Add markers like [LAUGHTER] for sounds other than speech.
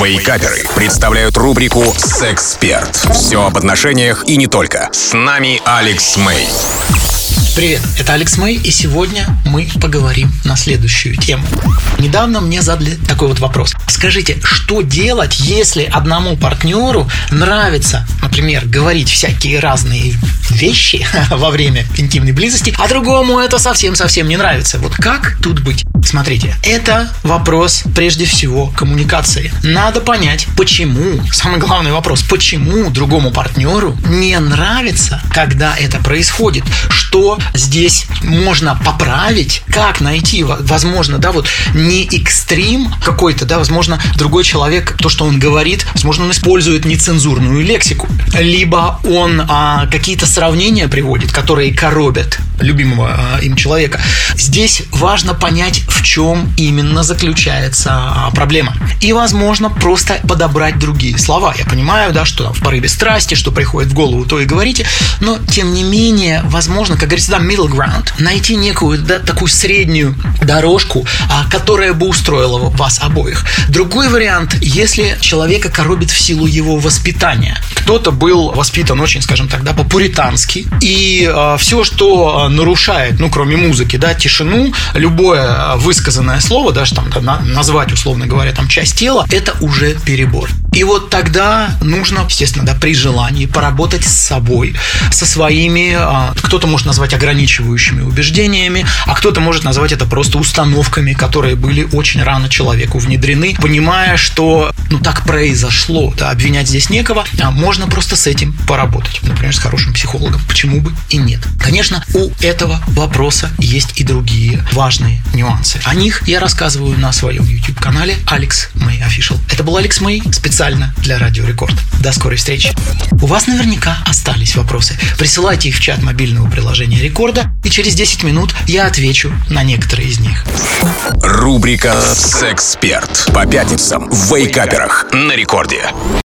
Вейкаперы представляют рубрику «Сексперт». Все об отношениях и не только. С нами Алекс Мэй. Привет, это Алекс Мэй, и сегодня мы поговорим на следующую тему. Недавно мне задали такой вот вопрос. Скажите, что делать, если одному партнеру нравится, например, говорить всякие разные вещи [LAUGHS] во время интимной близости, а другому это совсем-совсем не нравится? Вот как тут быть? Смотрите, это вопрос прежде всего коммуникации. Надо понять, почему, самый главный вопрос, почему другому партнеру не нравится, когда это происходит, что здесь можно поправить, как найти, возможно, да, вот не экстрим какой-то, да, возможно, другой человек, то, что он говорит, возможно, он использует нецензурную лексику, либо он а, какие-то сравнения приводит, которые коробят любимого а, им человека. Здесь важно понять, в чем именно заключается а, проблема. И, возможно, просто подобрать другие слова. Я понимаю, да, что в порыве страсти, что приходит в голову, то и говорите, но, тем не менее, возможно, как говорится, да, middle ground, найти некую да, такую среднюю дорожку, а, которая бы устроила вас обоих. Другой вариант, если человека коробит в силу его воспитания. Кто-то был воспитан очень, скажем так, да, по-пуритански, и э, все, что нарушает, ну, кроме музыки, да, тишину, любое высказанное слово, даже там назвать, условно говоря, там часть тела, это уже перебор. И вот тогда нужно, естественно, да, при желании поработать с собой, со своими, а, кто-то может назвать ограничивающими убеждениями, а кто-то может назвать это просто установками, которые были очень рано человеку внедрены, понимая, что ну так произошло, да, обвинять здесь некого, а можно просто с этим поработать, например, с хорошим психологом, почему бы и нет. Конечно, у этого вопроса есть и другие важные нюансы. О них я рассказываю на своем YouTube-канале Алекс Мэй Official. Это был Алекс Мэй специально специально для Радио Рекорд. До скорой встречи. У вас наверняка остались вопросы. Присылайте их в чат мобильного приложения Рекорда, и через 10 минут я отвечу на некоторые из них. Рубрика «Сексперт» по пятницам в Вейкаперах на Рекорде.